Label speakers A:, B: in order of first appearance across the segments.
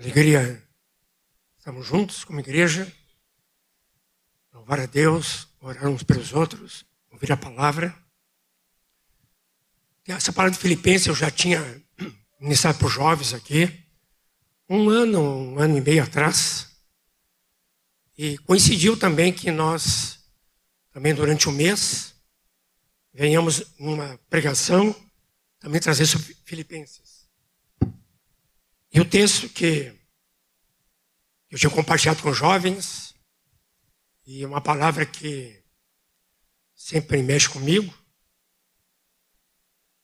A: Alegria, estamos juntos como igreja. Louvar a Deus, orar uns pelos outros, ouvir a palavra. Essa palavra de Filipenses eu já tinha iniciado para os jovens aqui, um ano, um ano e meio atrás. E coincidiu também que nós, também durante o mês, venhamos numa pregação, também trazer sobre Filipenses. E o texto que eu tinha compartilhado com jovens, e uma palavra que sempre mexe comigo,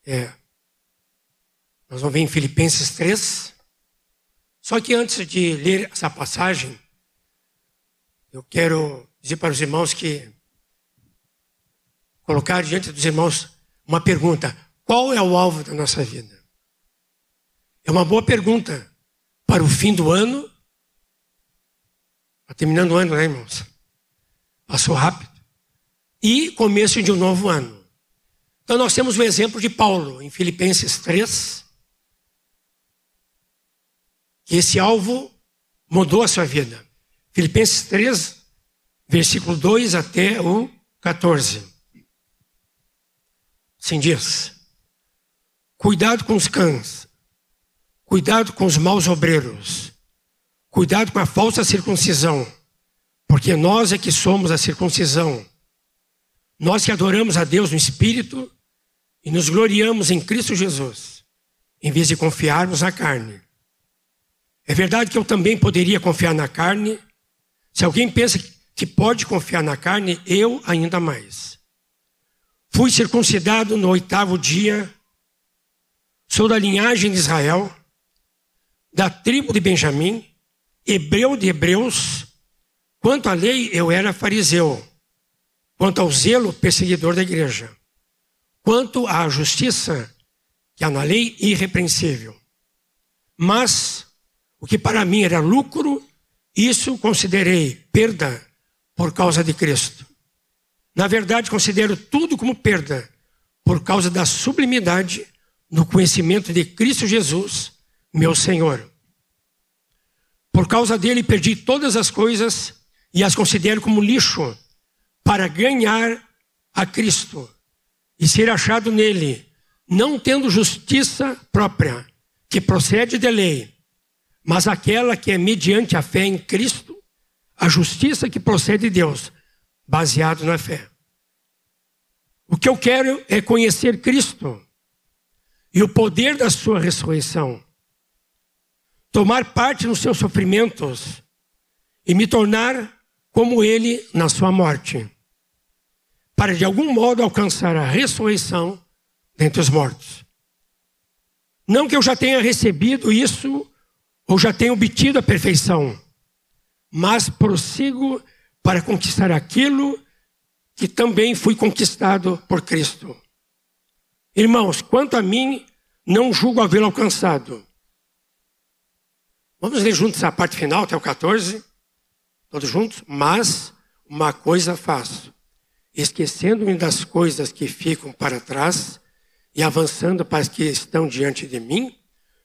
A: é, nós vamos ver em Filipenses 3. Só que antes de ler essa passagem, eu quero dizer para os irmãos que colocar diante dos irmãos uma pergunta: qual é o alvo da nossa vida? É uma boa pergunta para o fim do ano. Está terminando o ano, né, irmãos? Passou rápido. E começo de um novo ano. Então nós temos o exemplo de Paulo em Filipenses 3, que esse alvo mudou a sua vida. Filipenses 3, versículo 2 até o 14. Sim diz: Cuidado com os cães, Cuidado com os maus obreiros. Cuidado com a falsa circuncisão. Porque nós é que somos a circuncisão. Nós que adoramos a Deus no Espírito e nos gloriamos em Cristo Jesus, em vez de confiarmos na carne. É verdade que eu também poderia confiar na carne. Se alguém pensa que pode confiar na carne, eu ainda mais. Fui circuncidado no oitavo dia, sou da linhagem de Israel da tribo de Benjamim, hebreu de hebreus. Quanto à lei, eu era fariseu. Quanto ao zelo, perseguidor da igreja. Quanto à justiça, que há na lei, irrepreensível. Mas, o que para mim era lucro, isso considerei perda por causa de Cristo. Na verdade, considero tudo como perda por causa da sublimidade no conhecimento de Cristo Jesus, meu Senhor. Por causa dele perdi todas as coisas e as considero como lixo para ganhar a Cristo e ser achado nele, não tendo justiça própria, que procede de lei, mas aquela que é mediante a fé em Cristo, a justiça que procede de Deus, baseado na fé. O que eu quero é conhecer Cristo e o poder da sua ressurreição tomar parte nos seus sofrimentos e me tornar como ele na sua morte, para de algum modo alcançar a ressurreição dentre os mortos. Não que eu já tenha recebido isso ou já tenha obtido a perfeição, mas prossigo para conquistar aquilo que também fui conquistado por Cristo. Irmãos, quanto a mim, não julgo havê-lo alcançado Vamos ler juntos a parte final, até o 14, todos juntos? Mas uma coisa faço, esquecendo-me das coisas que ficam para trás e avançando para as que estão diante de mim,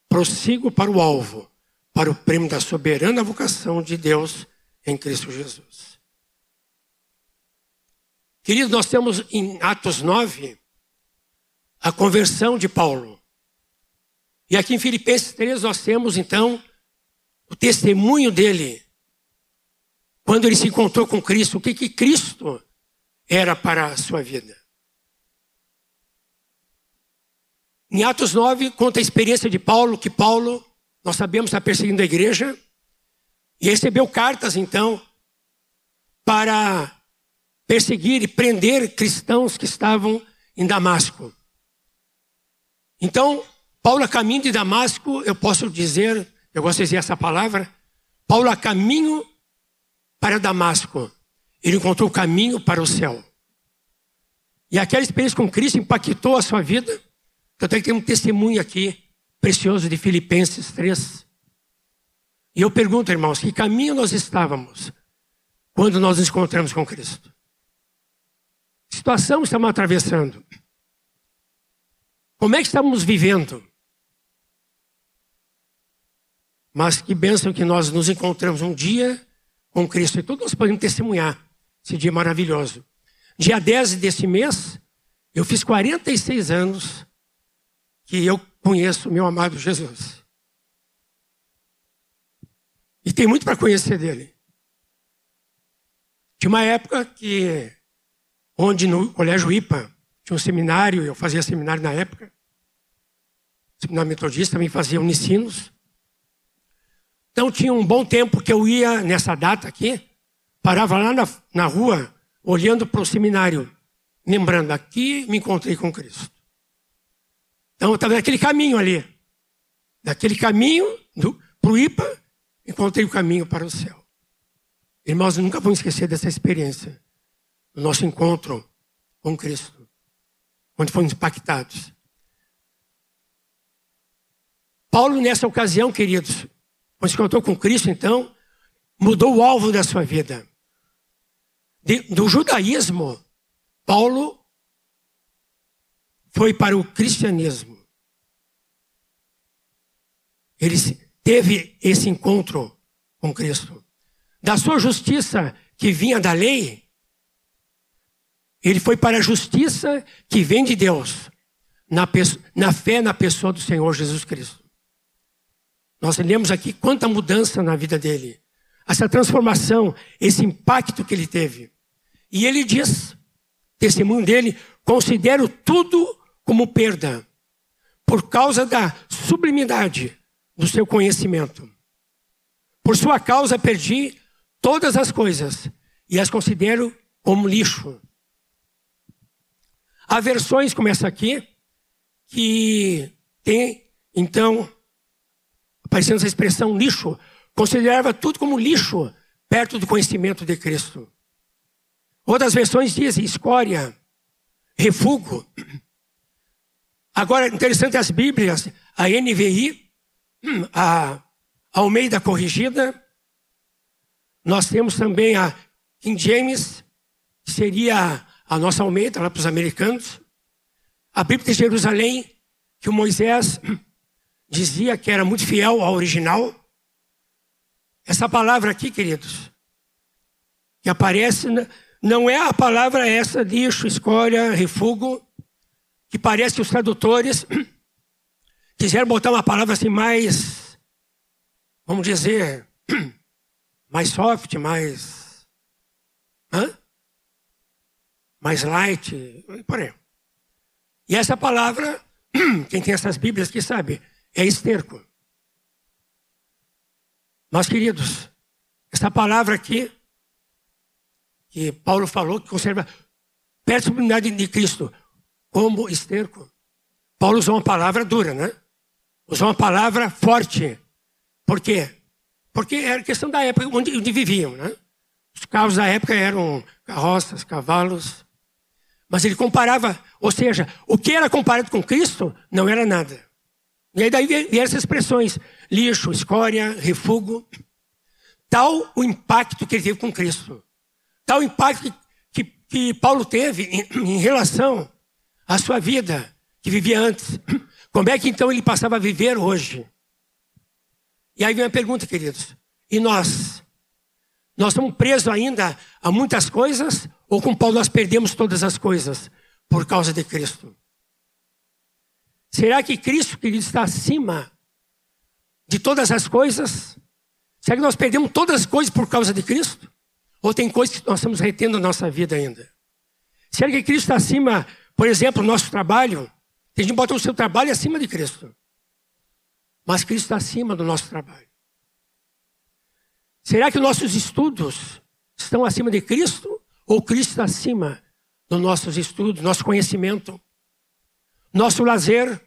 A: prossigo para o alvo, para o prêmio da soberana vocação de Deus em Cristo Jesus. Queridos, nós temos em Atos 9 a conversão de Paulo. E aqui em Filipenses 3 nós temos então o testemunho dele, quando ele se encontrou com Cristo, o que, que Cristo era para a sua vida. Em Atos 9, conta a experiência de Paulo, que Paulo, nós sabemos, está perseguindo a igreja, e recebeu cartas, então, para perseguir e prender cristãos que estavam em Damasco. Então, Paulo, a caminho de Damasco, eu posso dizer, eu gosto de dizer essa palavra. Paulo, a caminho para Damasco, ele encontrou o caminho para o céu. E aquela experiência com Cristo impactou a sua vida. Tanto é que tem um testemunho aqui, precioso, de Filipenses 3. E eu pergunto, irmãos, que caminho nós estávamos quando nós nos encontramos com Cristo? Que situação estamos atravessando? Como é que estamos vivendo? Mas que bênção que nós nos encontramos um dia com Cristo. E todos nós podemos testemunhar esse dia maravilhoso. Dia 10 desse mês, eu fiz 46 anos que eu conheço meu amado Jesus. E tem muito para conhecer dele. Tinha uma época que, onde no Colégio IPA, tinha um seminário, eu fazia seminário na época, seminário metodista, também fazia unicinos. Então tinha um bom tempo que eu ia nessa data aqui, parava lá na, na rua, olhando para o seminário, lembrando, aqui me encontrei com Cristo. Então eu estava naquele caminho ali. Daquele caminho para o IPA, encontrei o caminho para o céu. Irmãos, nunca vão esquecer dessa experiência. Do nosso encontro com Cristo. Onde fomos impactados. Paulo, nessa ocasião, queridos, quando se encontrou com Cristo, então, mudou o alvo da sua vida. De, do judaísmo, Paulo foi para o cristianismo. Ele teve esse encontro com Cristo. Da sua justiça que vinha da lei, ele foi para a justiça que vem de Deus, na, na fé na pessoa do Senhor Jesus Cristo. Nós lemos aqui quanta mudança na vida dele, essa transformação, esse impacto que ele teve. E ele diz, testemunho dele, considero tudo como perda, por causa da sublimidade do seu conhecimento. Por sua causa perdi todas as coisas e as considero como lixo. Há versões como essa aqui, que tem, então, aparecendo essa expressão lixo, considerava tudo como lixo perto do conhecimento de Cristo. Outras versões dizem escória, refúgio. Agora, interessante as Bíblias, a NVI, a Almeida Corrigida, nós temos também a King James, que seria a nossa Almeida lá para os americanos. A Bíblia de Jerusalém, que o Moisés dizia que era muito fiel ao original. Essa palavra aqui, queridos, que aparece, não é a palavra essa, lixo, escória, refúgio, que parece que os tradutores quiseram botar uma palavra assim mais, vamos dizer, mais soft, mais. Hã? Mais light, por. E essa palavra, quem tem essas Bíblias que sabe, é esterco. Mas, queridos, essa palavra aqui, que Paulo falou, que conserva da sublimidade de Cristo, como esterco. Paulo usou uma palavra dura, né? Usou uma palavra forte. Por quê? Porque era questão da época onde, onde viviam, né? Os carros da época eram carroças, cavalos. Mas ele comparava, ou seja, o que era comparado com Cristo não era nada. E aí daí vieram essas expressões, lixo, escória, refúgio. Tal o impacto que ele teve com Cristo. Tal o impacto que, que, Paulo teve em, em relação à sua vida, que vivia antes. Como é que então ele passava a viver hoje? E aí vem a pergunta, queridos. E nós? Nós estamos presos ainda a muitas coisas? Ou com Paulo nós perdemos todas as coisas por causa de Cristo? Será que Cristo, querido, está acima de todas as coisas? Será que nós perdemos todas as coisas por causa de Cristo? Ou tem coisas que nós estamos retendo na nossa vida ainda? Será que Cristo está acima, por exemplo, do nosso trabalho? Tem gente que bota o seu trabalho acima de Cristo. Mas Cristo está acima do nosso trabalho. Será que nossos estudos estão acima de Cristo? Ou Cristo está acima dos nossos estudos, nosso conhecimento? Nosso lazer.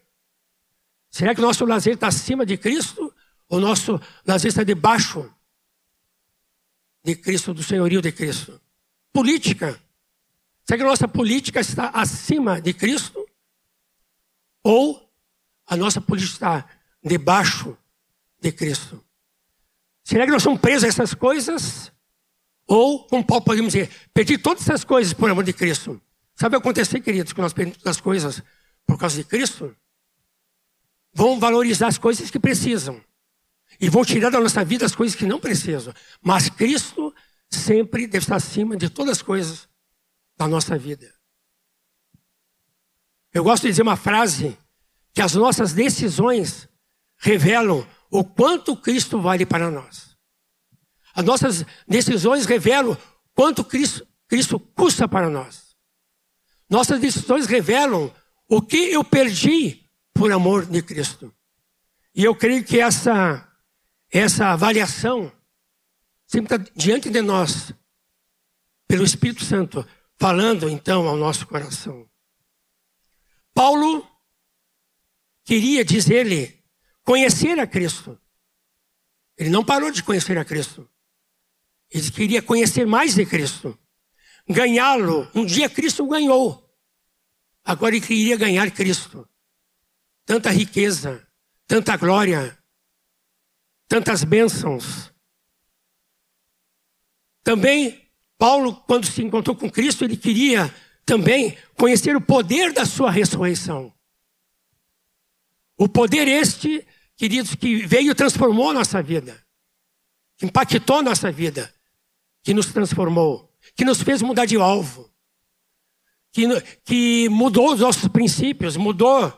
A: Será que o nosso lazer está acima de Cristo? Ou nosso lazer está debaixo de Cristo, do senhorio de Cristo? Política. Será que a nossa política está acima de Cristo? Ou a nossa política está debaixo de Cristo? Será que nós somos presos a essas coisas? Ou, como Paulo podemos dizer, perdi todas essas coisas por amor de Cristo? Sabe o que acontecer, queridos, que nós perdemos as coisas por causa de Cristo, vão valorizar as coisas que precisam E vão tirar da nossa vida as coisas que não precisam. Mas Cristo sempre deve estar acima de todas as coisas da nossa vida. Eu gosto de dizer uma frase que as nossas decisões revelam o quanto Cristo vale para nós. As nossas decisões revelam quanto Cristo, Cristo custa para nós. Nossas decisões revelam o que eu perdi por amor de Cristo. E eu creio que essa, essa avaliação sempre está diante de nós, pelo Espírito Santo, falando então ao nosso coração. Paulo queria, diz ele, conhecer a Cristo. Ele não parou de conhecer a Cristo. Ele queria conhecer mais de Cristo. Ganhá-lo. Um dia Cristo ganhou. Agora ele queria ganhar Cristo. Tanta riqueza, tanta glória, tantas bênçãos. Também, Paulo, quando se encontrou com Cristo, ele queria também conhecer o poder da sua ressurreição. O poder este, queridos, que veio e transformou nossa vida, que impactou nossa vida, que nos transformou, que nos fez mudar de alvo, que, que mudou os nossos princípios, mudou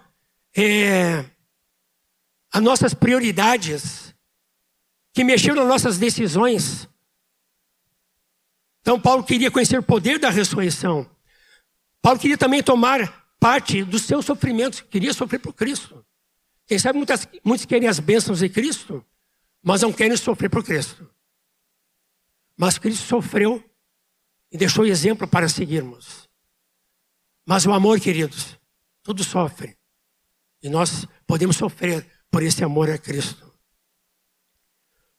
A: é, as nossas prioridades, que mexeu nas nossas decisões. Então, Paulo queria conhecer o poder da ressurreição. Paulo queria também tomar parte dos seus sofrimentos, queria sofrer por Cristo. Quem sabe muitas, muitos querem as bênçãos de Cristo, mas não querem sofrer por Cristo. Mas Cristo sofreu e deixou exemplo para seguirmos. Mas o amor, queridos, tudo sofre. E nós podemos sofrer por esse amor a Cristo.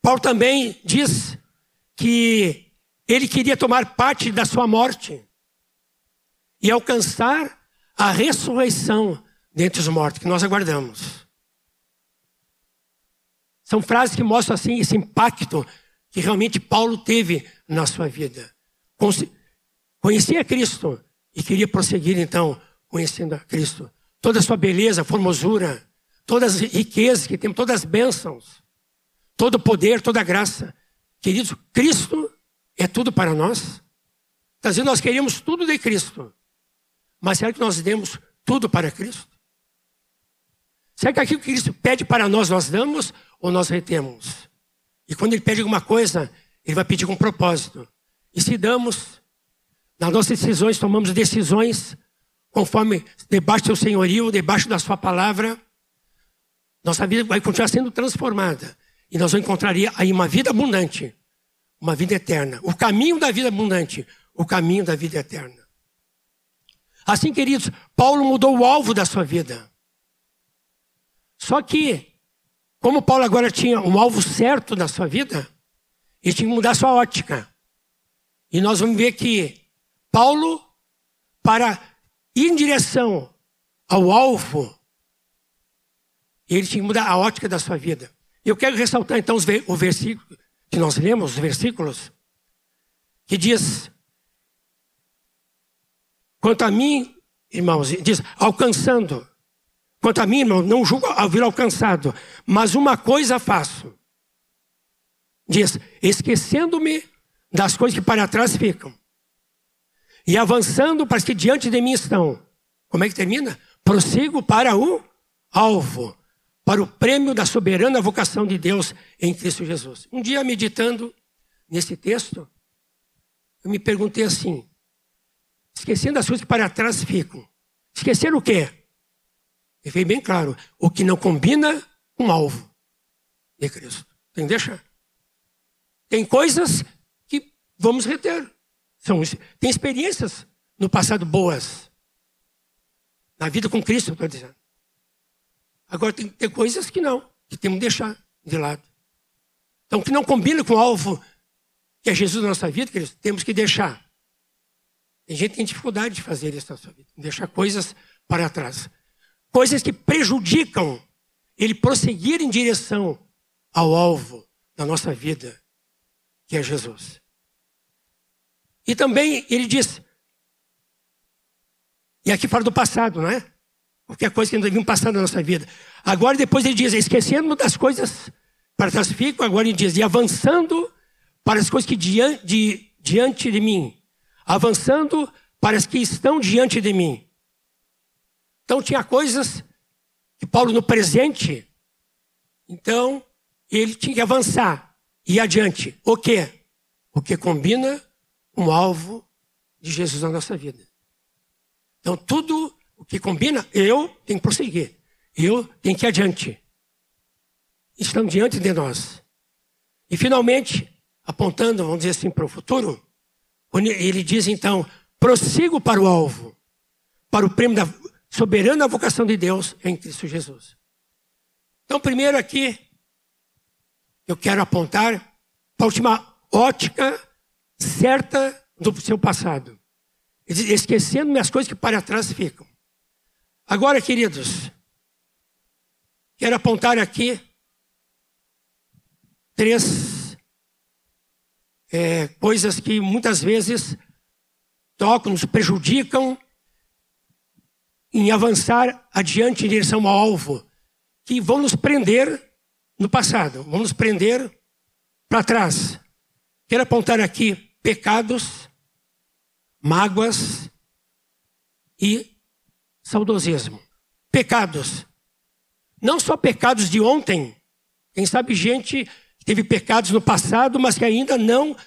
A: Paulo também diz que ele queria tomar parte da sua morte e alcançar a ressurreição dentre os mortos, que nós aguardamos. São frases que mostram assim esse impacto que realmente Paulo teve na sua vida. Conhecia Cristo e queria prosseguir então conhecendo a Cristo. Toda a sua beleza, formosura, todas as riquezas que temos, todas as bênçãos, todo o poder, toda a graça. Queridos, Cristo é tudo para nós. Está dizendo, nós queríamos tudo de Cristo. Mas será que nós demos tudo para Cristo? Será que aquilo que Cristo pede para nós, nós damos ou nós retemos? E quando Ele pede alguma coisa, Ele vai pedir com propósito. E se damos, nas nossas decisões, tomamos decisões conforme debaixo do seu senhorio, debaixo da sua palavra, nossa vida vai continuar sendo transformada. E nós vamos encontrar aí uma vida abundante, uma vida eterna. O caminho da vida abundante, o caminho da vida eterna. Assim, queridos, Paulo mudou o alvo da sua vida. Só que, como Paulo agora tinha um alvo certo da sua vida, ele tinha que mudar sua ótica. E nós vamos ver que Paulo, para ir em direção ao alvo, ele tinha que mudar a ótica da sua vida. Eu quero ressaltar então o versículo que nós lemos, os versículos, que diz Quanto a mim, irmãos, diz, alcançando. Quanto a mim, irmão, não julgo haver alcançado, mas uma coisa faço. Diz, esquecendo-me das coisas que para trás ficam. E avançando para as que diante de mim estão. Como é que termina? Prossigo para o alvo, para o prêmio da soberana vocação de Deus em Cristo Jesus. Um dia, meditando nesse texto, eu me perguntei assim: Esquecendo as coisas que para trás ficam. Esquecer o quê? E veio bem claro, o que não combina com o alvo de Cristo. Tem que deixar. Tem coisas que vamos reter. São, tem experiências no passado boas. Na vida com Cristo, eu estou dizendo. Agora tem, tem coisas que não, que temos que deixar de lado. Então, que não combina com o alvo que é Jesus na nossa vida, queridos, temos que deixar. Tem gente que tem dificuldade de fazer isso na sua vida, deixar coisas para trás. Coisas que prejudicam ele prosseguir em direção ao alvo da nossa vida, que é Jesus. E também ele diz, e aqui fala do passado, não é? Qualquer coisa que não devia passar na nossa vida. Agora, depois ele diz, esquecendo das coisas para trás ficam, agora ele diz, e avançando para as coisas que diante de, diante de mim, avançando para as que estão diante de mim. Então tinha coisas que Paulo no presente, então ele tinha que avançar e adiante. O quê? O que combina o alvo de Jesus na nossa vida. Então tudo o que combina, eu tenho que prosseguir. Eu tenho que ir adiante. Estão diante de nós. E finalmente, apontando, vamos dizer assim, para o futuro, ele diz então: prossigo para o alvo, para o prêmio da soberana vocação de Deus em Cristo Jesus. Então, primeiro aqui, eu quero apontar para a última ótica certa do seu passado. Esquecendo as coisas que para trás ficam. Agora, queridos, quero apontar aqui três é, coisas que muitas vezes tocam, nos prejudicam em avançar adiante em direção ao alvo, que vão nos prender no passado, vão nos prender para trás. Quero apontar aqui pecados, mágoas e saudosismo. Pecados. Não só pecados de ontem. Quem sabe gente teve pecados no passado, mas que ainda não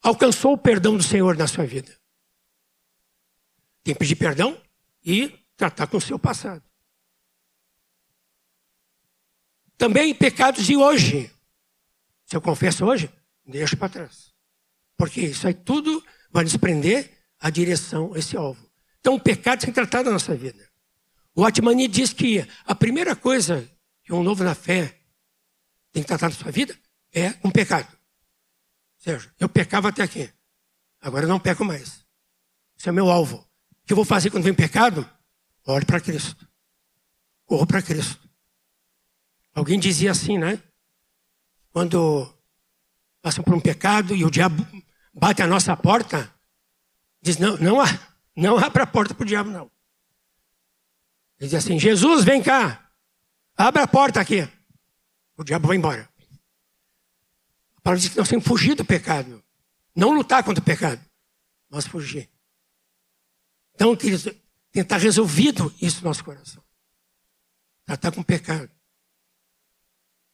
A: alcançou o perdão do Senhor na sua vida. Tem que pedir perdão e tratar com o seu passado. Também pecados de hoje. Se eu confesso hoje, deixa para trás. Porque isso aí tudo vai nos prender a direção, esse alvo. Então, o pecado tem tratar da nossa vida. O Atmani diz que a primeira coisa que um novo na fé tem que tratar da sua vida é um pecado. Ou seja, eu pecava até aqui. Agora eu não peco mais. Esse é o meu alvo. O que eu vou fazer quando vem pecado? Olhe para Cristo. Corro para Cristo. Alguém dizia assim, né? Quando passam por um pecado e o diabo bate a nossa porta, diz: não, não, não abra a porta para o diabo, não. Ele diz assim: Jesus, vem cá, abra a porta aqui. O diabo vai embora. A palavra diz que nós temos que fugir do pecado. Não lutar contra o pecado, mas fugir. Então, queridos, tentar resolvido isso no nosso coração. Tratar com o pecado.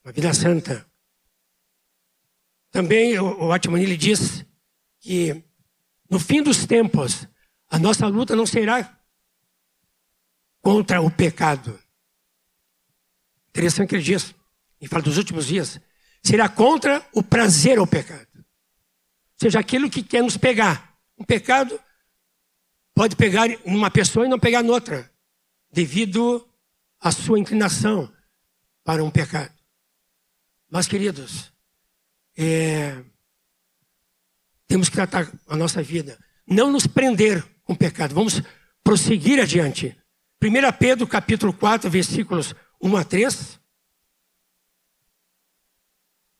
A: Uma vida santa. Também o, o Atmanili diz que no fim dos tempos, a nossa luta não será contra o pecado. Interessante que ele diz, e fala dos últimos dias, será contra o prazer ao pecado. Ou seja, aquilo que quer nos pegar. Um pecado pode pegar em uma pessoa e não pegar noutra, devido à sua inclinação para um pecado. Mas, queridos, é, temos que tratar a nossa vida, não nos prender com o pecado, vamos prosseguir adiante. 1 Pedro capítulo 4, versículos 1 a 3.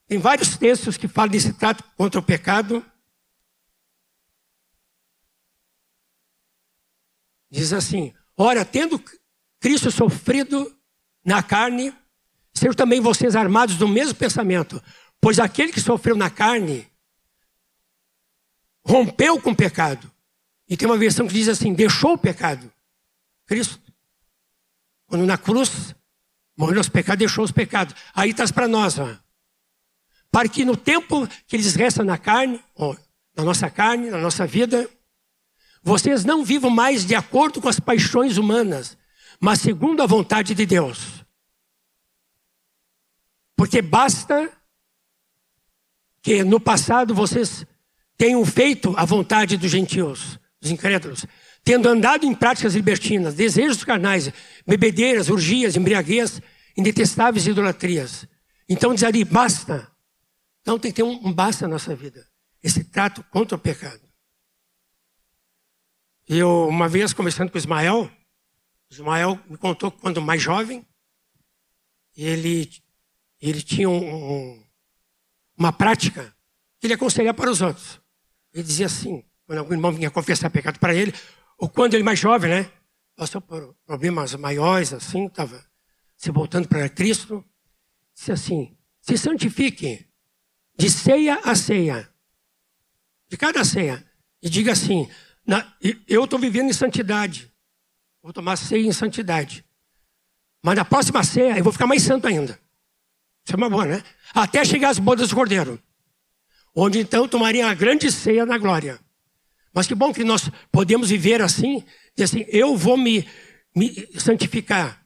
A: Tem vários textos que falam desse trato contra o pecado. Diz assim: Ora, tendo Cristo sofrido na carne, sejam também vocês armados do mesmo pensamento, pois aquele que sofreu na carne rompeu com o pecado. E tem uma versão que diz assim: deixou o pecado. Cristo. Quando na cruz morreu os pecados, deixou os pecados. Aí traz para nós, ó, para que no tempo que eles restam na carne, ó, na nossa carne, na nossa vida, vocês não vivam mais de acordo com as paixões humanas, mas segundo a vontade de Deus. Porque basta que no passado vocês tenham feito a vontade dos gentios, dos incrédulos, tendo andado em práticas libertinas, desejos carnais, bebedeiras, urgias, embriaguez, indetestáveis idolatrias. Então diz ali, basta. Então tem que ter um, basta na nossa vida. Esse trato contra o pecado. Eu, uma vez, conversando com o Ismael, Ismael me contou que quando mais jovem, ele, ele tinha um, um, uma prática que ele aconselhava para os outros. Ele dizia assim, quando algum irmão vinha confessar pecado para ele, ou quando ele mais jovem, né? Passou por problemas maiores, assim, estava se voltando para Cristo. Disse assim: se santifique de ceia a ceia, de cada ceia, e diga assim: na, eu estou vivendo em santidade, vou tomar ceia em santidade, mas na próxima ceia eu vou ficar mais santo ainda. É uma boa, né? Até chegar às bodas do Cordeiro, onde então tomaria a grande ceia na glória. Mas que bom que nós podemos viver assim, assim, eu vou me, me santificar.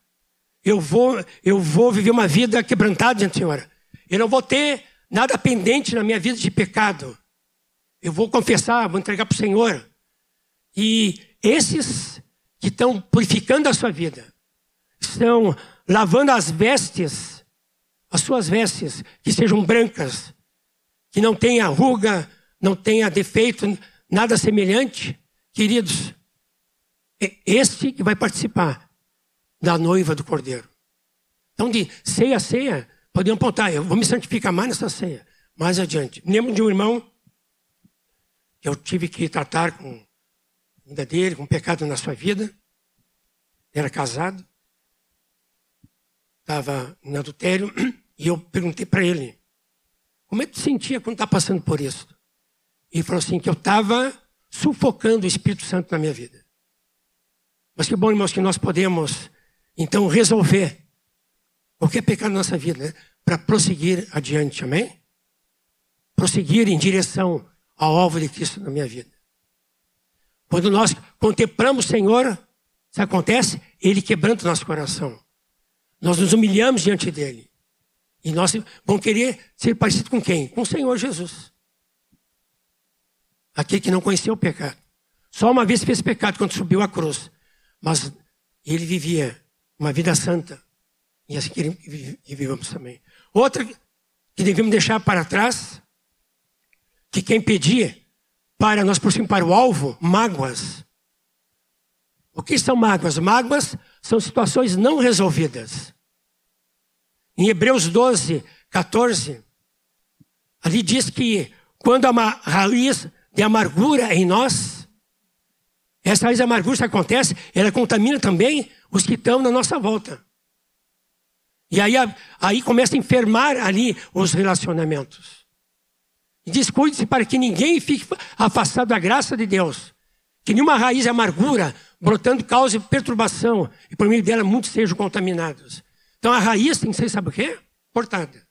A: Eu vou, eu vou viver uma vida quebrantada diante do Senhor. Eu não vou ter nada pendente na minha vida de pecado. Eu vou confessar, vou entregar para o Senhor. E esses que estão purificando a sua vida, estão lavando as vestes, as suas vestes, que sejam brancas, que não tenha ruga, não tenha defeito, nada semelhante, queridos, é este que vai participar da noiva do cordeiro. Então, de ceia a ceia, podemos apontar, eu vou me santificar mais nessa ceia, mais adiante. Lembro de um irmão que eu tive que tratar com a vida dele, com um pecado na sua vida. Era casado, estava em adultério, e eu perguntei para ele, como é que tu sentia quando está passando por isso? E falou assim: que eu estava sufocando o Espírito Santo na minha vida. Mas que bom, irmãos, que nós podemos, então, resolver qualquer pecado na nossa vida, né? para prosseguir adiante, amém? Prosseguir em direção ao alvo de Cristo na minha vida. Quando nós contemplamos o Senhor, isso acontece? Ele quebranta o nosso coração. Nós nos humilhamos diante dele. E nós vamos querer ser parecido com quem? Com o Senhor Jesus aquele que não conhecia o pecado. Só uma vez fez pecado quando subiu a cruz. Mas ele vivia uma vida santa. E assim que vivemos também. Outra que devemos deixar para trás, que quem pedia para nós prosseguirmos para o alvo, mágoas. O que são mágoas? Mágoas são situações não resolvidas. Em Hebreus 12, 14, ali diz que quando a raiz de amargura em nós. Essa raiz de amargura que acontece, ela contamina também os que estão na nossa volta. E aí, aí começa a enfermar ali os relacionamentos. E descuide-se para que ninguém fique afastado da graça de Deus. Que nenhuma raiz de amargura brotando cause perturbação. E por meio dela muitos sejam contaminados. Então a raiz tem que ser, sabe o quê? Cortada.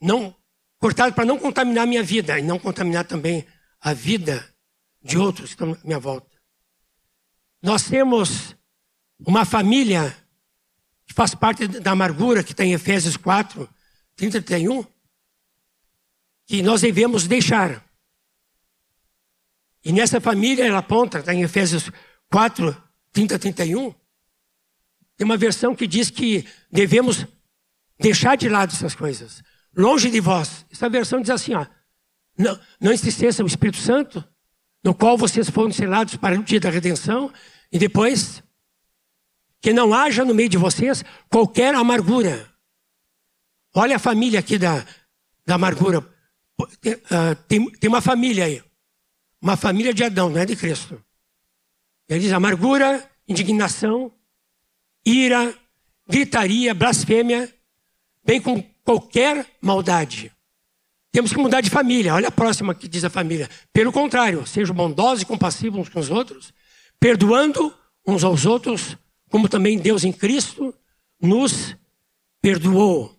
A: Não cortado para não contaminar a minha vida e não contaminar também a vida de outros que estão à minha volta. Nós temos uma família que faz parte da amargura que está em Efésios 4, 30 e 31, que nós devemos deixar. E nessa família, ela aponta, está em Efésios 4, 30 e 31, tem uma versão que diz que devemos deixar de lado essas coisas longe de vós. Essa versão diz assim, ó, não, não entristeça o Espírito Santo, no qual vocês foram selados para o dia da redenção, e depois, que não haja no meio de vocês qualquer amargura. Olha a família aqui da, da amargura. Tem, uh, tem, tem uma família aí. Uma família de Adão, não é de Cristo. Ele diz amargura, indignação, ira, gritaria, blasfêmia, bem com qualquer maldade. Temos que mudar de família. Olha a próxima que diz a família. Pelo contrário, sejam bondosos e compassivos uns com os outros, perdoando uns aos outros, como também Deus em Cristo nos perdoou.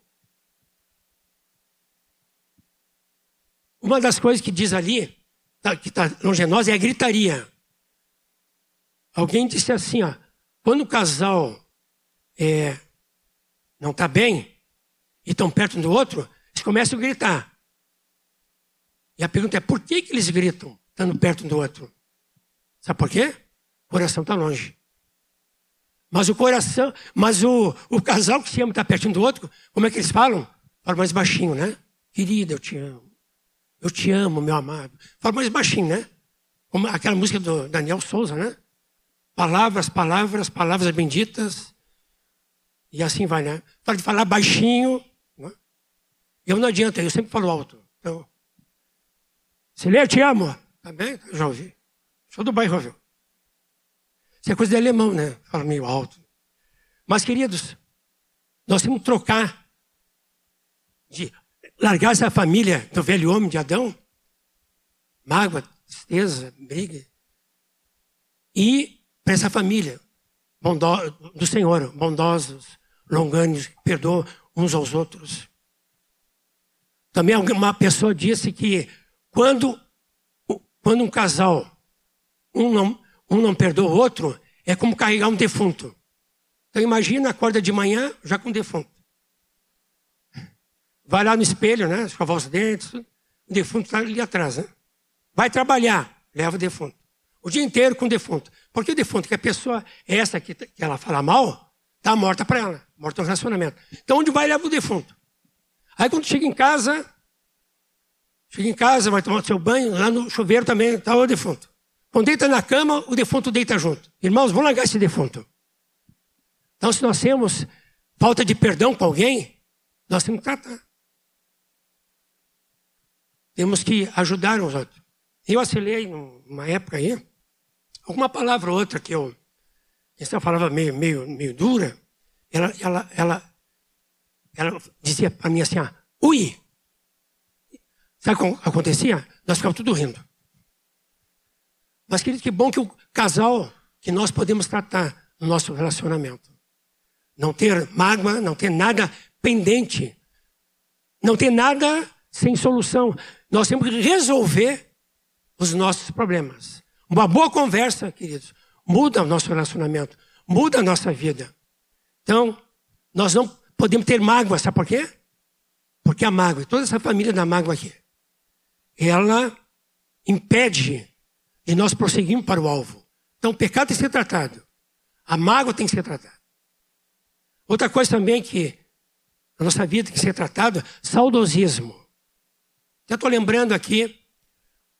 A: Uma das coisas que diz ali, tá, que está longe de nós, é a gritaria. Alguém disse assim, ó, quando o casal é, não está bem, e estão perto um do outro, eles começam a gritar. E a pergunta é: por que, que eles gritam, estando perto um do outro? Sabe por quê? O coração está longe. Mas o coração, mas o, o casal que se ama está perto um do outro, como é que eles falam? Fala mais baixinho, né? Querida, eu te amo. Eu te amo, meu amado. Fala mais baixinho, né? Como aquela música do Daniel Souza, né? Palavras, palavras, palavras benditas. E assim vai, né? Fala de falar baixinho, eu não adianta, eu sempre falo alto. Então, Celia, te amo. Tá bem? Já ouvi. Sou do bairro, viu? Isso é coisa de alemão, né? Fala meio alto. Mas, queridos, nós temos que trocar de largar essa família do velho homem de Adão, mágoa, tristeza, briga, e para essa família do Senhor, bondosos, longânimos, que perdoam uns aos outros. Também uma pessoa disse que quando, quando um casal, um não, um não perdoa o outro, é como carregar um defunto. Então imagina, acorda de manhã já com um defunto. Vai lá no espelho, né? Escovar os dentes. O defunto está ali atrás, né? Vai trabalhar, leva o defunto. O dia inteiro com o defunto. Porque o defunto, que a pessoa, essa que, que ela fala mal, está morta para ela, morta no relacionamento. Então onde vai, leva o defunto. Aí quando chega em casa, chega em casa, vai tomar seu banho, lá no chuveiro também está o defunto. Quando deita na cama, o defunto deita junto. Irmãos, vamos largar esse defunto. Então, se nós temos falta de perdão com alguém, nós temos que tratar. Temos que ajudar os outros. Eu assinei numa época aí, alguma palavra ou outra que eu, essa palavra meio, meio, meio dura, ela, ela, ela, ela dizia para mim assim, ah, ui. Sabe o que acontecia? Nós ficávamos tudo rindo. Mas, querido, que bom que o casal, que nós podemos tratar no nosso relacionamento. Não ter mágoa, não ter nada pendente. Não ter nada sem solução. Nós temos que resolver os nossos problemas. Uma boa conversa, queridos, muda o nosso relacionamento, muda a nossa vida. Então, nós não podemos ter mágoa, sabe por quê? Porque a mágoa, toda essa família da mágoa aqui, ela impede de nós prosseguirmos para o alvo. Então, o pecado tem que ser tratado. A mágoa tem que ser tratada. Outra coisa também que a nossa vida tem que ser tratada, saudosismo. Já estou lembrando aqui,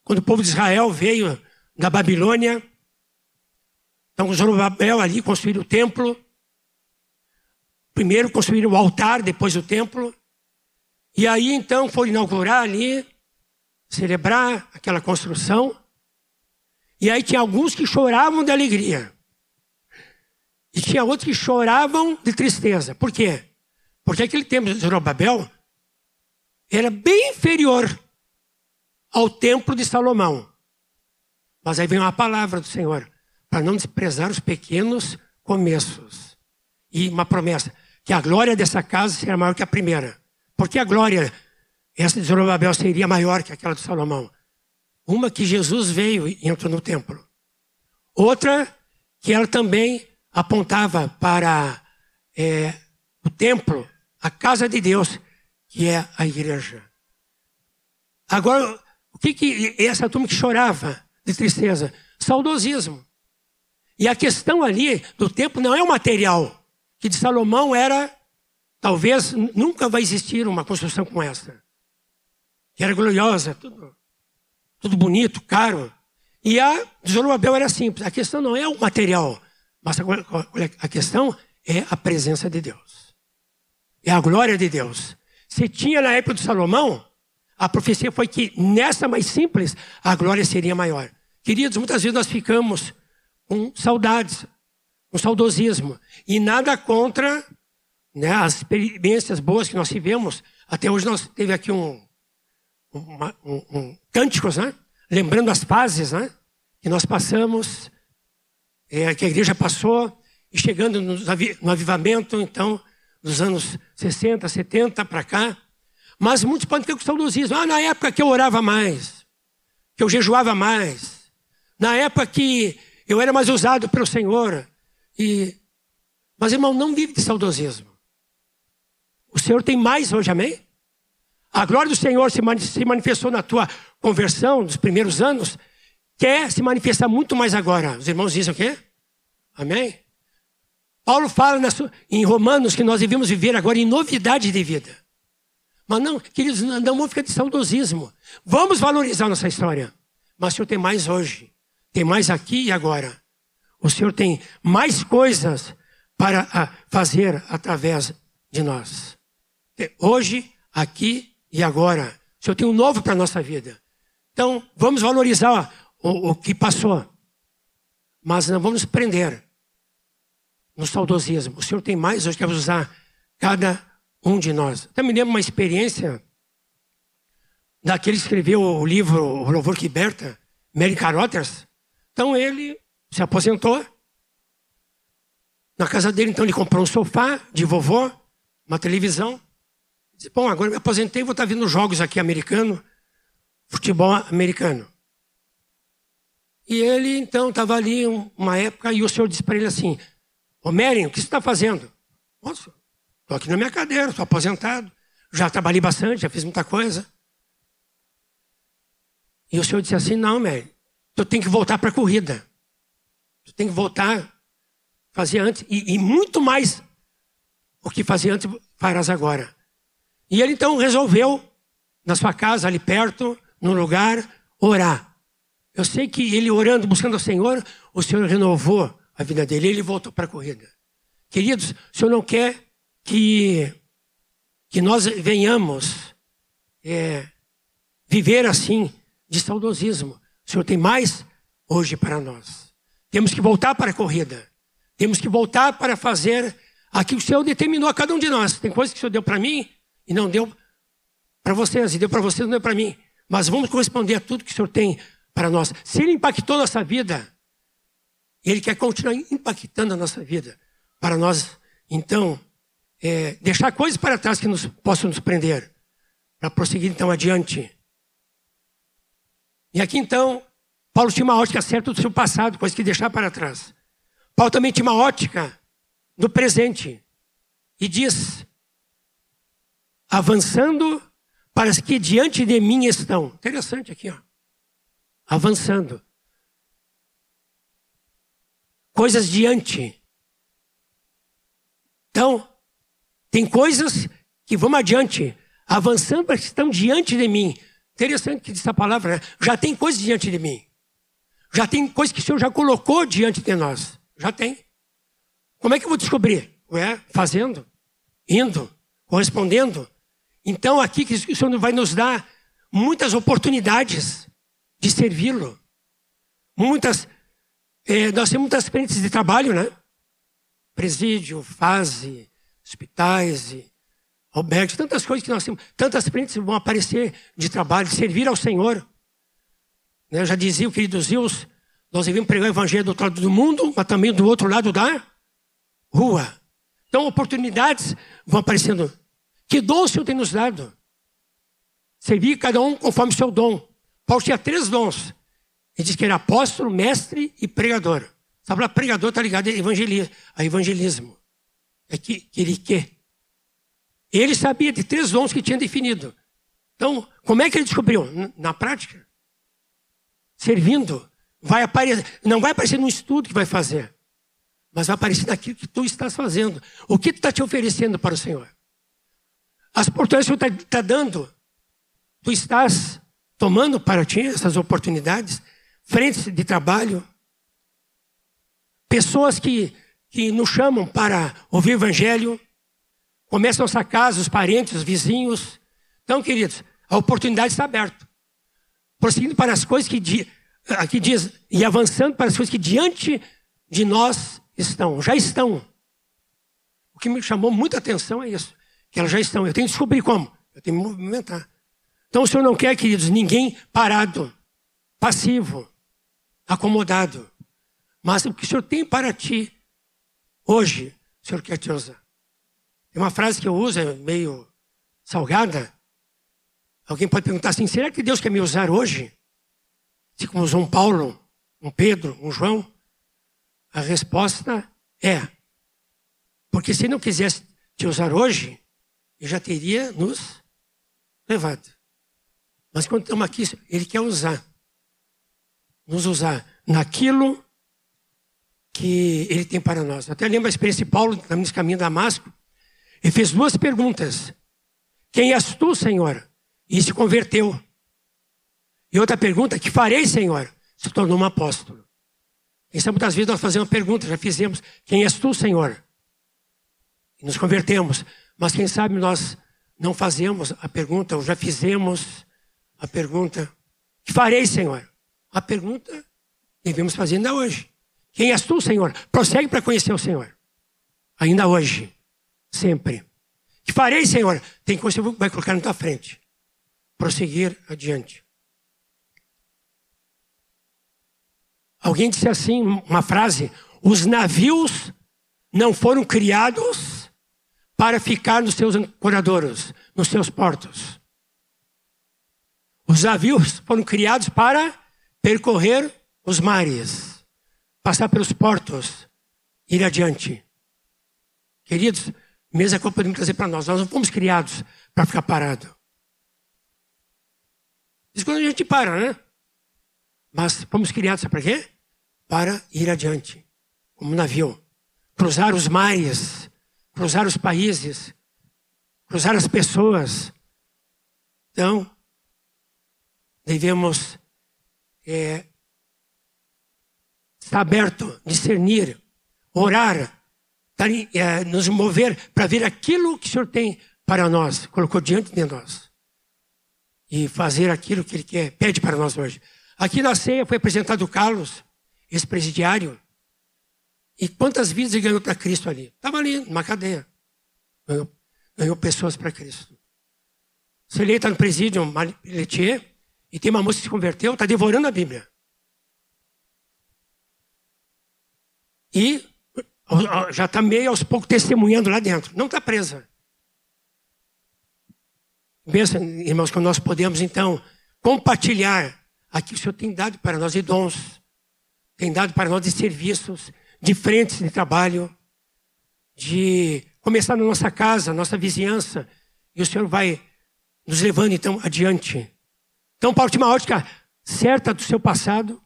A: quando o povo de Israel veio da Babilônia, então Zorobabel ali construíram o templo. Primeiro construíram o altar, depois o templo. E aí então foi inaugurar ali, celebrar aquela construção. E aí tinha alguns que choravam de alegria. E tinha outros que choravam de tristeza. Por quê? Porque aquele templo de Zorobabel era bem inferior ao templo de Salomão. Mas aí vem uma palavra do Senhor, para não desprezar os pequenos começos. E uma promessa, que a glória dessa casa será maior que a primeira. Porque a glória, essa de Zorobabel, seria maior que aquela de Salomão. Uma que Jesus veio e entrou no templo. Outra que ela também apontava para é, o templo, a casa de Deus, que é a igreja. Agora, o que que essa turma que chorava de tristeza? Saudosismo. E a questão ali do templo não é o material, que de Salomão era, talvez nunca vai existir uma construção como essa. Que era gloriosa, tudo, tudo bonito, caro. E a de Zorobabel era simples. A questão não é o material, mas a questão é a presença de Deus. É a glória de Deus. Se tinha na época de Salomão, a profecia foi que nessa mais simples, a glória seria maior. Queridos, muitas vezes nós ficamos com saudades, com saudosismo. E nada contra né, as experiências boas que nós tivemos. Até hoje nós teve aqui um, uma, um, um cânticos, né? Lembrando as fases, né? Que nós passamos é, que a igreja passou, e chegando no, no avivamento, então, dos anos 60, 70 para cá. Mas muitos podem ter com saudosismo. Ah, na época que eu orava mais, que eu jejuava mais, na época que eu era mais usado pelo Senhor. E... Mas, irmão, não vive de saudosismo. O Senhor tem mais hoje, amém? A glória do Senhor se manifestou na tua conversão nos primeiros anos quer se manifestar muito mais agora. Os irmãos dizem o quê? Amém? Paulo fala em Romanos que nós devemos viver agora em novidade de vida. Mas não, queridos, não vamos ficar de saudosismo. Vamos valorizar nossa história. Mas o Senhor tem mais hoje. Tem mais aqui e agora. O Senhor tem mais coisas para fazer através de nós. Hoje, aqui e agora. O Senhor tem um novo para a nossa vida. Então, vamos valorizar o, o que passou. Mas não vamos prender no saudosismo. O Senhor tem mais hoje, quer usar cada um de nós. Até me lembro uma experiência daquele que escreveu o livro O Louvor que Liberta, Mary Carothers. Então ele se aposentou. Na casa dele, então, ele comprou um sofá de vovô, uma televisão. Disse, bom, agora me aposentei, vou estar vendo jogos aqui americano, futebol americano. E ele, então, estava ali uma época e o senhor disse para ele assim, Mary, o que você está fazendo? Nossa, estou aqui na minha cadeira, estou aposentado. Já trabalhei bastante, já fiz muita coisa. E o senhor disse assim, não, Mary, tu tem que voltar para a corrida. Tu tem que voltar, fazer antes, e, e muito mais o que fazia antes, farás agora. E ele então resolveu, na sua casa, ali perto, no lugar, orar. Eu sei que ele orando, buscando o Senhor, o Senhor renovou a vida dele. Ele voltou para a corrida. Queridos, o Senhor não quer que, que nós venhamos é, viver assim, de saudosismo. O Senhor tem mais hoje para nós. Temos que voltar para a corrida. Temos que voltar para fazer aquilo que o Senhor determinou a cada um de nós. Tem coisas que o Senhor deu para mim e não deu para vocês, e deu para vocês e não deu para mim. Mas vamos corresponder a tudo que o Senhor tem para nós. Se Ele impactou nossa vida, Ele quer continuar impactando a nossa vida. Para nós, então, é, deixar coisas para trás que nos, possam nos prender. Para prosseguir, então, adiante. E aqui, então, Paulo tinha uma ótica certa do seu passado, coisa que deixar para trás. Paulo também tinha uma ótica do presente. E diz: avançando para que diante de mim estão. Interessante aqui, ó avançando. Coisas diante. Então, tem coisas que vão adiante, avançando para que estão diante de mim. Interessante que essa palavra, né? já tem coisas diante de mim. Já tem coisas que o Senhor já colocou diante de nós. Já tem. Como é que eu vou descobrir? Ué, fazendo, indo, correspondendo. Então, aqui que o Senhor vai nos dar muitas oportunidades de servi-lo. Muitas, é, nós temos muitas frentes de trabalho, né? Presídio, fase, hospitais, albergues, tantas coisas que nós temos, tantas frentes vão aparecer de trabalho, de servir ao Senhor. Né? Eu já dizia o querido Zeus, nós devemos pregar o evangelho do outro lado do mundo, mas também do outro lado da rua. Então, oportunidades vão aparecendo. Que dom o Senhor tem nos dado? Servir cada um conforme o seu dom. Paulo tinha três dons. Ele diz que era apóstolo, mestre e pregador. Sabe lá, pregador está ligado a evangelismo. A evangelismo. É que, que ele quer. Ele sabia de três dons que tinha definido. Então, como é que ele descobriu? Na prática. Servindo. Vai aparecer, não vai aparecer no estudo que vai fazer, mas vai aparecer naquilo que tu estás fazendo. O que tu está te oferecendo para o Senhor? As oportunidades que Senhor está tá dando, tu estás tomando para ti essas oportunidades, frentes de trabalho, pessoas que, que nos chamam para ouvir o evangelho, começam a nossa casa, os parentes, os vizinhos. Então, queridos, a oportunidade está aberta. Prosseguindo para as coisas que aqui diz, e avançando para as coisas que diante de nós estão, já estão. O que me chamou muita atenção é isso, que elas já estão. Eu tenho que descobrir como. Eu tenho que movimentar. Então o Senhor não quer, queridos, ninguém parado, passivo, acomodado. Mas o que o Senhor tem para ti hoje, o Senhor quer te usar. Tem uma frase que eu uso, é meio salgada. Alguém pode perguntar assim: será que Deus quer me usar hoje? Assim como usou um Paulo, um Pedro, um João? A resposta é: porque se não quisesse te usar hoje, ele já teria nos levado. Mas quando estamos aqui, Ele quer usar. Nos usar naquilo que Ele tem para nós. Até lembro a experiência de Paulo no caminho de Damasco. Ele fez duas perguntas. Quem és tu, Senhor? E se converteu. E outra pergunta, que farei, Senhor? Se tornou um apóstolo. Isso muitas vezes nós fazemos uma pergunta, já fizemos. Quem és tu, Senhor? E nos convertemos. Mas quem sabe nós não fazemos a pergunta, ou já fizemos a pergunta: Que farei, Senhor? A pergunta devemos fazer ainda hoje. Quem és tu, Senhor? Prossegue para conhecer o Senhor. Ainda hoje. Sempre. Que farei, Senhor? Tem coisa que você vai colocar na tua frente. Prosseguir adiante. Alguém disse assim, uma frase: os navios não foram criados para ficar nos seus ancoradouros, nos seus portos. Os navios foram criados para percorrer os mares, passar pelos portos, ir adiante. Queridos, mesma coisa podemos trazer para nós. Nós não fomos criados para ficar parado. Isso quando a gente para, né? Mas fomos criados para quê? Para ir adiante, como um navio. Cruzar os mares, cruzar os países, cruzar as pessoas. Então, devemos é, estar aberto, discernir, orar, é, nos mover para ver aquilo que o Senhor tem para nós, colocou diante de nós. E fazer aquilo que Ele quer, pede para nós hoje. Aqui na ceia foi apresentado o Carlos, ex-presidiário. E quantas vidas ele ganhou para Cristo ali? Estava ali, numa cadeia. Ganhou, ganhou pessoas para Cristo. Se ele está no presídio, Letier, e tem uma moça que se converteu, está devorando a Bíblia. E já está meio aos poucos testemunhando lá dentro. Não está presa. Pensa, irmãos, que nós podemos então compartilhar que o Senhor tem dado para nós de dons, tem dado para nós de serviços, de frentes de trabalho, de começar na nossa casa, nossa vizinhança, e o Senhor vai nos levando então adiante. Então, Paulo tinha uma ótica certa do seu passado,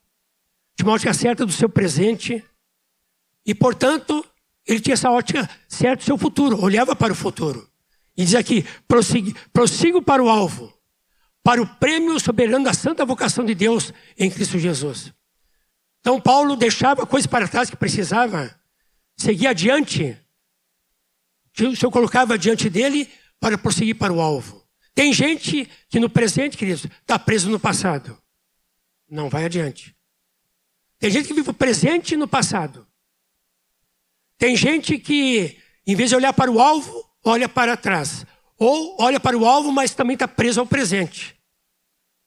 A: uma ótica certa do seu presente, e, portanto, ele tinha essa ótica certa do seu futuro, olhava para o futuro. E diz aqui: prossigo, prossigo para o alvo, para o prêmio soberano da santa vocação de Deus em Cristo Jesus. Então, Paulo deixava coisas para trás que precisava, seguir adiante. O Senhor colocava diante dele para prosseguir para o alvo. Tem gente que no presente, queridos, está preso no passado. Não vai adiante. Tem gente que vive o presente no passado. Tem gente que, em vez de olhar para o alvo, olha para trás. Ou olha para o alvo, mas também está preso ao presente.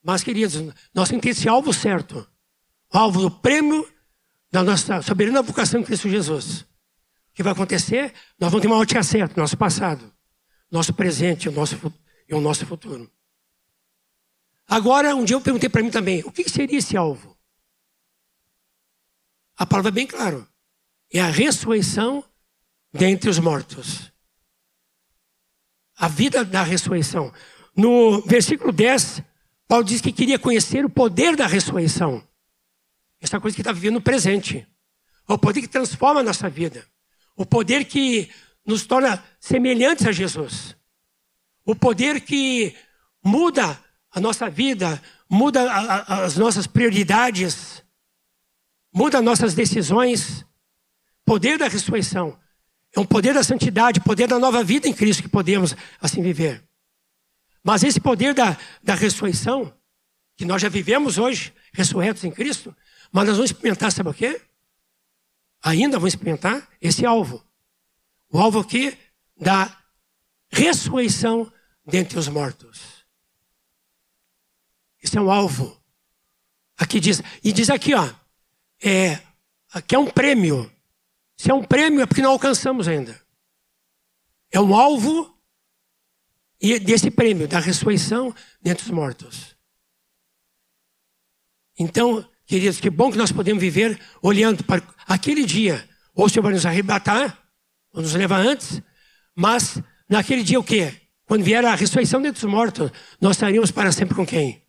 A: Mas, queridos, nós temos que ter esse alvo certo. O alvo do prêmio da nossa soberana vocação em Cristo Jesus. O que vai acontecer? Nós vamos ter uma ótica certa, nosso passado, nosso presente o nosso, e o nosso futuro. Agora, um dia eu perguntei para mim também, o que seria esse alvo? A palavra é bem clara é a ressurreição dentre os mortos. A vida da ressurreição. No versículo 10, Paulo diz que queria conhecer o poder da ressurreição. Essa coisa que está vivendo no presente. O poder que transforma a nossa vida. O poder que nos torna semelhantes a Jesus. O poder que muda a nossa vida, muda a, a, as nossas prioridades, muda as nossas decisões poder da ressurreição. É um poder da santidade, poder da nova vida em Cristo que podemos assim viver. Mas esse poder da, da ressurreição, que nós já vivemos hoje, ressurretos em Cristo, mas nós vamos experimentar, sabe o quê? Ainda vamos experimentar esse alvo. O alvo aqui da ressurreição dentre os mortos. Esse é um alvo. Aqui diz, e diz aqui, ó, é, aqui é um prêmio se é um prêmio, é porque não alcançamos ainda. É um alvo desse prêmio, da ressurreição dentre os mortos. Então, queridos, que bom que nós podemos viver olhando para aquele dia. Ou o Senhor vai nos arrebatar, ou nos levar antes, mas naquele dia o quê? Quando vier a ressurreição dentre os mortos, nós estaríamos para sempre com quem?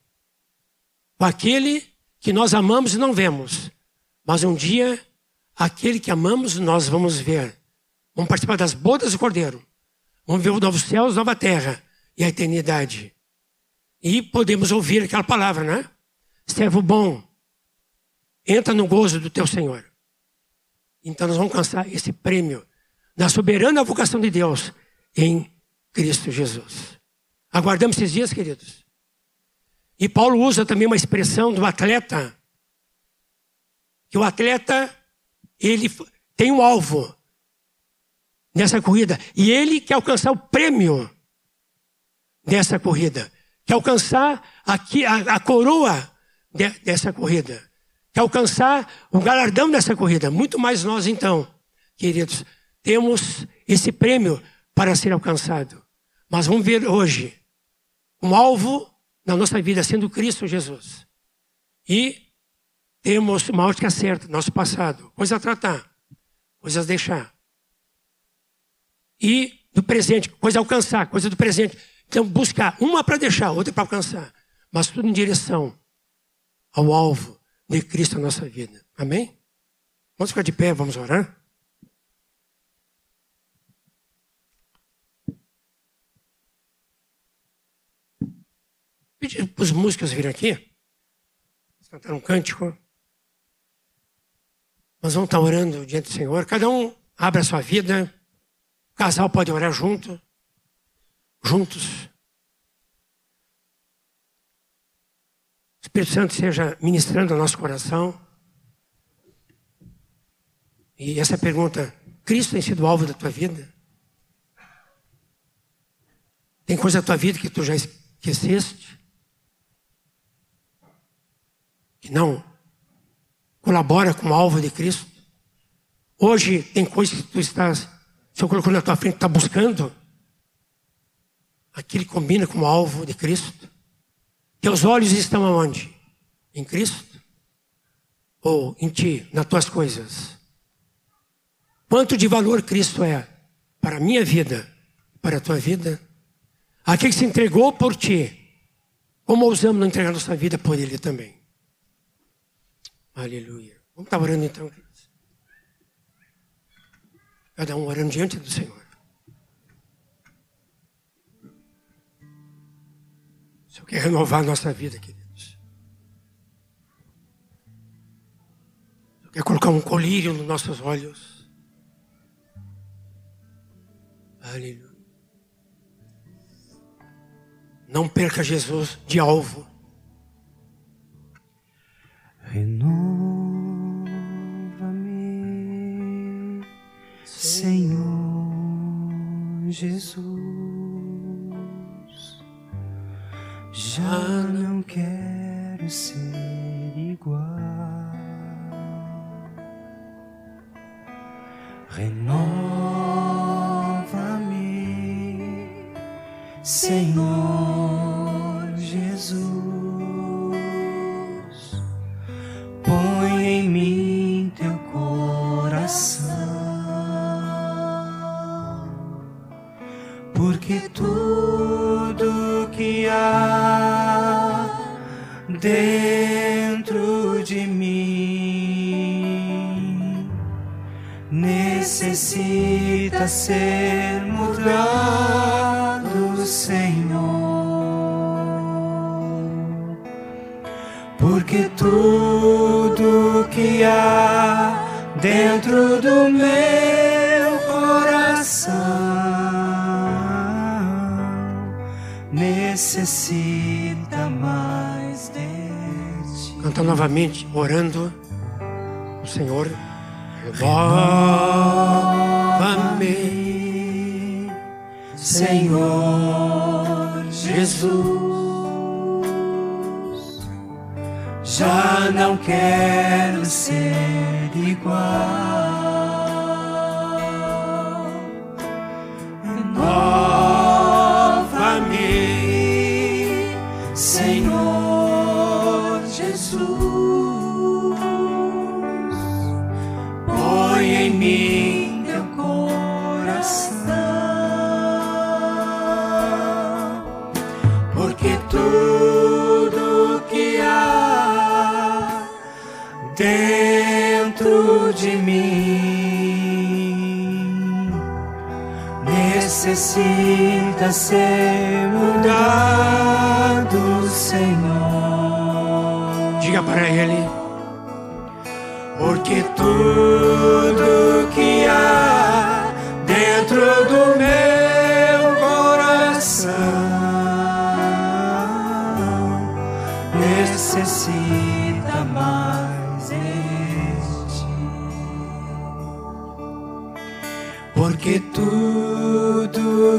A: Com aquele que nós amamos e não vemos. Mas um dia Aquele que amamos, nós vamos ver. Vamos participar das bodas do Cordeiro. Vamos ver os novos céus, nova terra e a eternidade. E podemos ouvir aquela palavra, né? Servo bom, entra no gozo do teu Senhor. Então nós vamos alcançar esse prêmio da soberana vocação de Deus em Cristo Jesus. Aguardamos esses dias, queridos. E Paulo usa também uma expressão do atleta, que o atleta ele tem um alvo. nessa corrida. E ele quer alcançar o prêmio dessa corrida. Quer alcançar aqui a, a coroa de, dessa corrida. Quer alcançar o galardão dessa corrida. Muito mais nós, então, queridos, temos esse prêmio para ser alcançado. Mas vamos ver hoje um alvo na nossa vida sendo Cristo Jesus. E temos uma ótica certa, nosso passado, coisa a tratar, coisas a deixar. E do presente, coisa a alcançar, coisa do presente. Então, buscar uma para deixar, outra para alcançar. Mas tudo em direção ao alvo de Cristo na nossa vida. Amém? Vamos ficar de pé, vamos orar? Pedir para os músicos virem aqui. Cantar um cântico. Nós vamos estar orando diante do Senhor. Cada um abre a sua vida. O casal pode orar junto. Juntos. O Espírito Santo seja ministrando o nosso coração. E essa pergunta: Cristo tem sido alvo da tua vida? Tem coisa da tua vida que tu já esqueceste? Que não colabora com o alvo de Cristo. Hoje tem coisas que tu estás, se eu colocou na tua frente, está buscando. Aquilo combina com o alvo de Cristo. Teus olhos estão aonde? Em Cristo? Ou em ti, nas tuas coisas? Quanto de valor Cristo é para a minha vida, para a tua vida? Aquele que se entregou por ti, como ousamos não entregar nossa vida por Ele também? Aleluia. Vamos estar orando então, queridos. Cada um orando diante do Senhor. O Senhor quer renovar a nossa vida, queridos. O Senhor quer colocar um colírio nos nossos olhos. Aleluia. Não perca Jesus de alvo.
B: Jesus. Já não quero ser igual. Renova-me, Senhor Senhor Jesus. Já não quero ser igual. Necessita ser mudado, Senhor.
A: Diga para Ele.
B: Porque tudo que há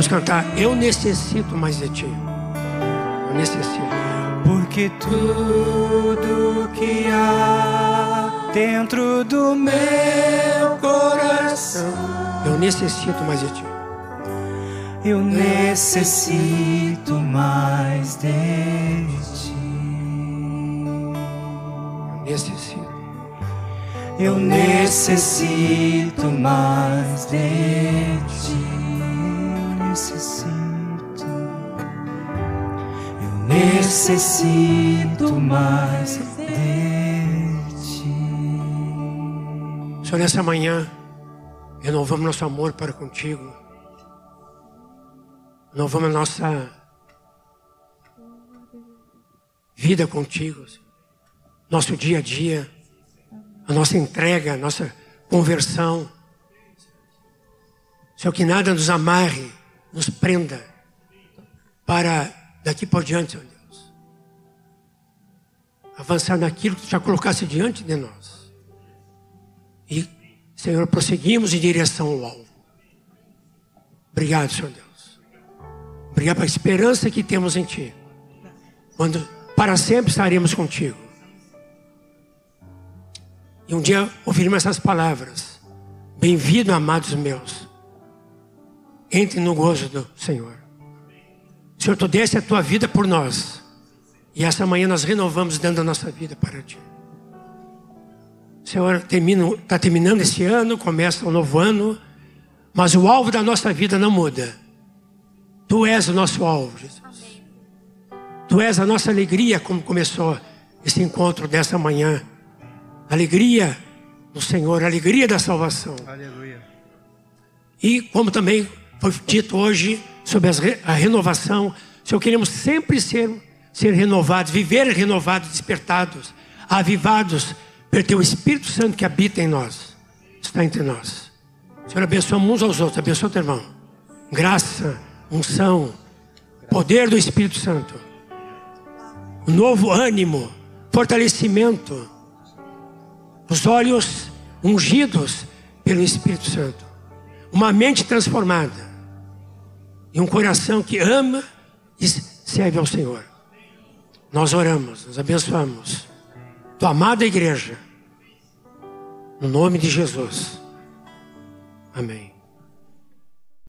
A: Vamos cantar. Eu necessito mais de ti. Eu necessito.
B: Porque tudo que há dentro do meu coração
A: Eu necessito mais de ti.
B: eu necessito mais de ti.
A: Eu necessito.
B: Eu necessito mais de ti. Necessito mais de ti.
A: Senhor, nessa manhã, renovamos nosso amor para contigo. Renovamos nossa vida contigo. Nosso dia a dia, a nossa entrega, a nossa conversão. Senhor, que nada nos amarre, nos prenda para daqui por diante, Senhor Deus. Avançar naquilo que tu já colocasse diante de nós. E, Senhor, prosseguimos em direção ao alvo. Obrigado, Senhor Deus. Obrigado pela esperança que temos em Ti. Quando para sempre estaremos contigo. E um dia ouviremos essas palavras. Bem-vindo, amados meus. Entre no gozo do Senhor. Senhor, tu desse a tua vida por nós. E essa manhã nós renovamos dando a nossa vida para ti. Senhor, está terminando esse ano, começa um novo ano, mas o alvo da nossa vida não muda. Tu és o nosso alvo, Jesus. Tu és a nossa alegria, como começou esse encontro dessa manhã. Alegria do Senhor, alegria da salvação.
B: Aleluia.
A: E como também foi dito hoje sobre re- a renovação, Senhor, queremos sempre ser, ser renovados, viver renovados, despertados, avivados pelo Teu Espírito Santo que habita em nós, está entre nós. Senhor, abençoa uns aos outros, abençoa teu irmão. Graça, unção, poder do Espírito Santo, um novo ânimo, fortalecimento, os olhos ungidos pelo Espírito Santo, uma mente transformada e um coração que ama e serve ao Senhor. Nós oramos, nós abençoamos tua amada igreja, no nome de Jesus. Amém.